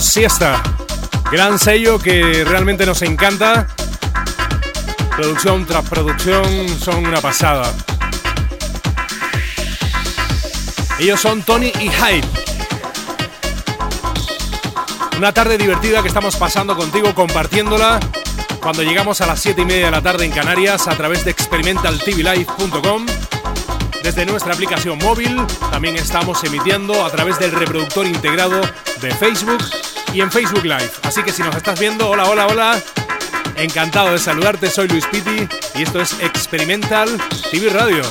Siesta. Gran sello que realmente nos encanta. Producción tras producción son una pasada. Ellos son Tony y Hyde. Una tarde divertida que estamos pasando contigo, compartiéndola cuando llegamos a las 7 y media de la tarde en Canarias a través de experimentaltvlive.com. Desde nuestra aplicación móvil también estamos emitiendo a través del reproductor integrado de Facebook y en Facebook Live. Así que si nos estás viendo, hola, hola, hola. Encantado de saludarte, soy Luis Piti y esto es Experimental TV Radio.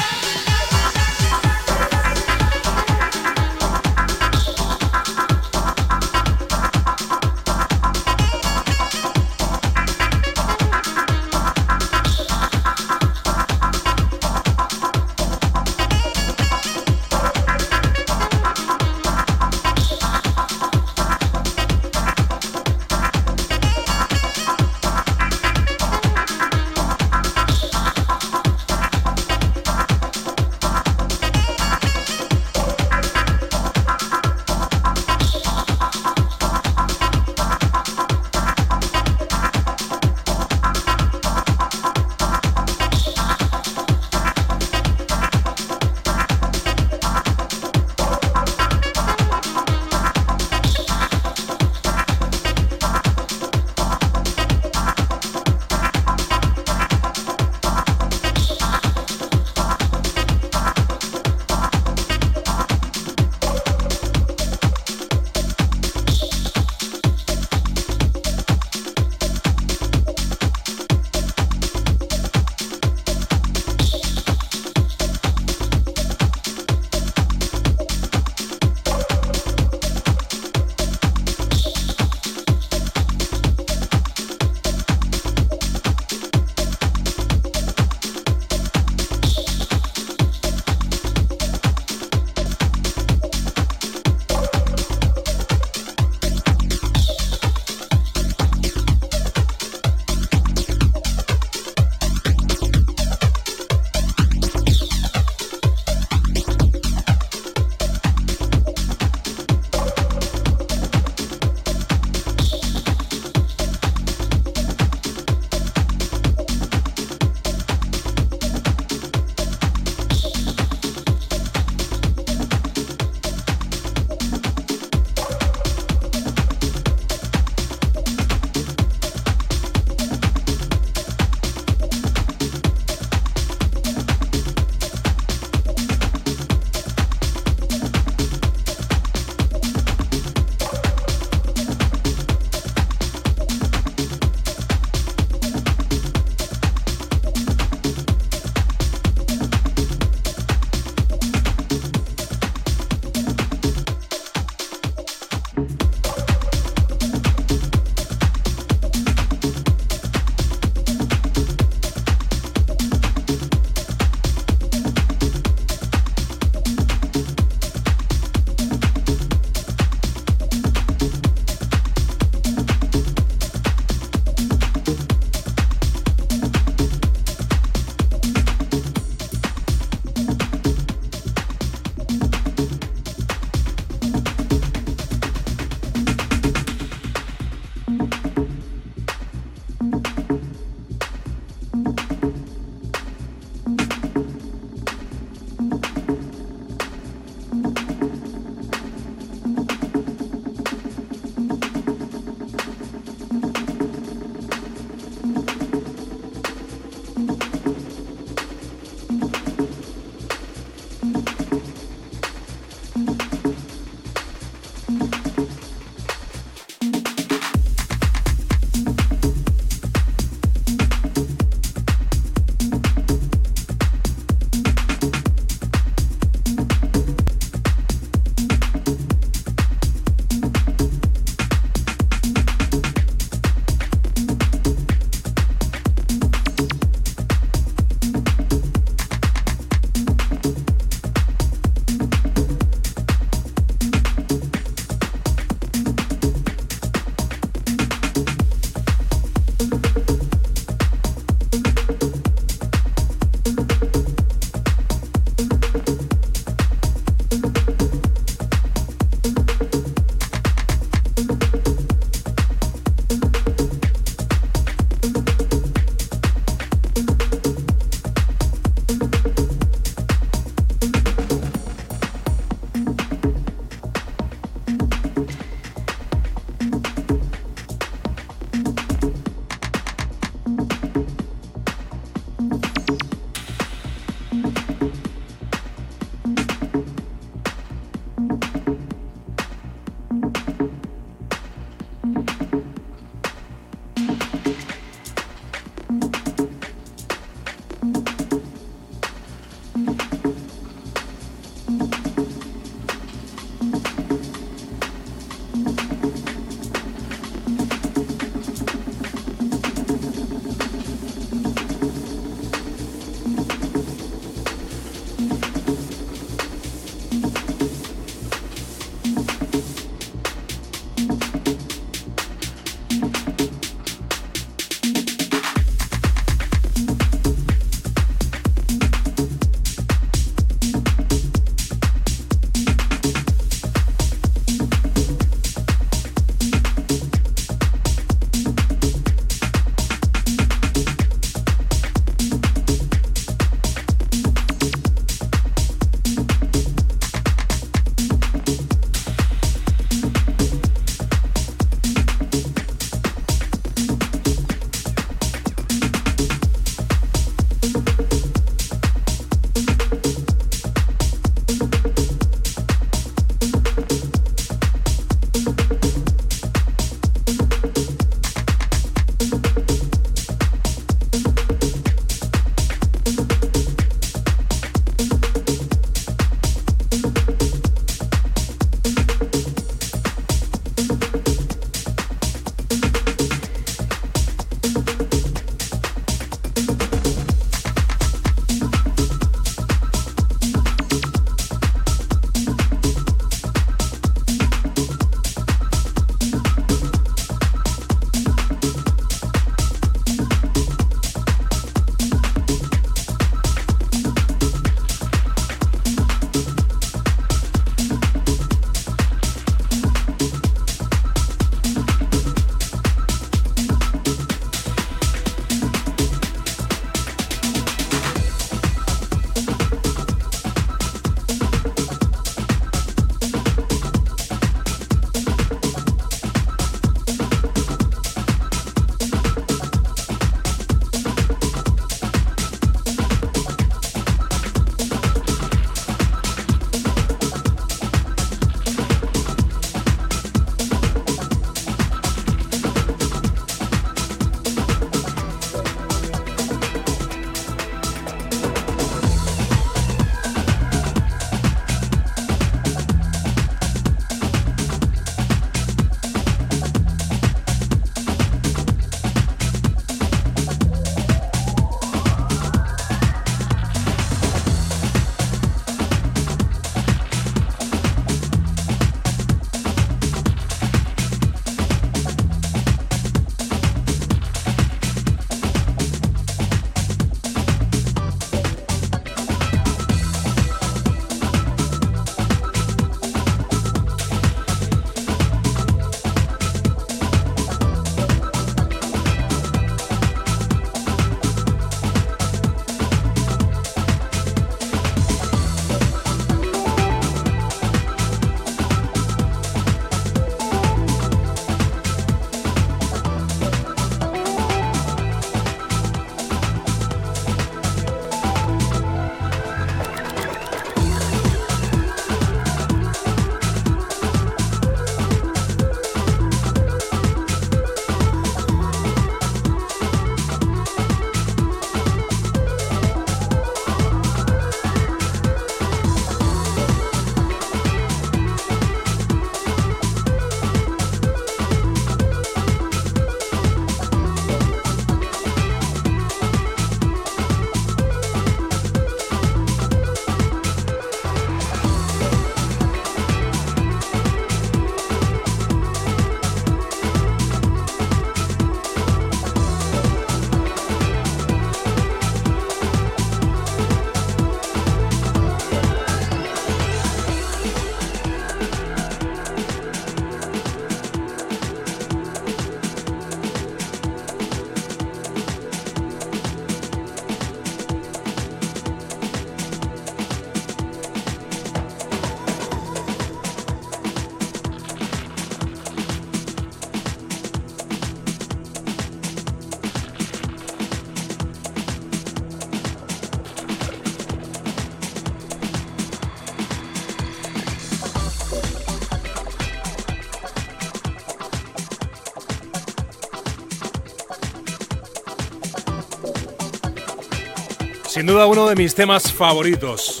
Sin duda uno de mis temas favoritos.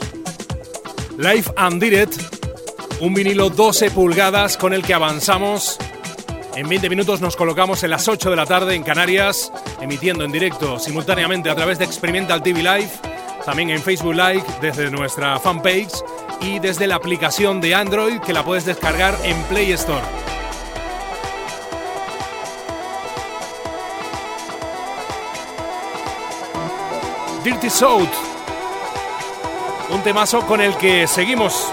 Live and Direct, un vinilo 12 pulgadas con el que avanzamos. En 20 minutos nos colocamos en las 8 de la tarde en Canarias, emitiendo en directo simultáneamente a través de Experimental TV Live, también en Facebook Live desde nuestra fanpage y desde la aplicación de Android que la puedes descargar en Play Store. Dirty South, un temazo con el que seguimos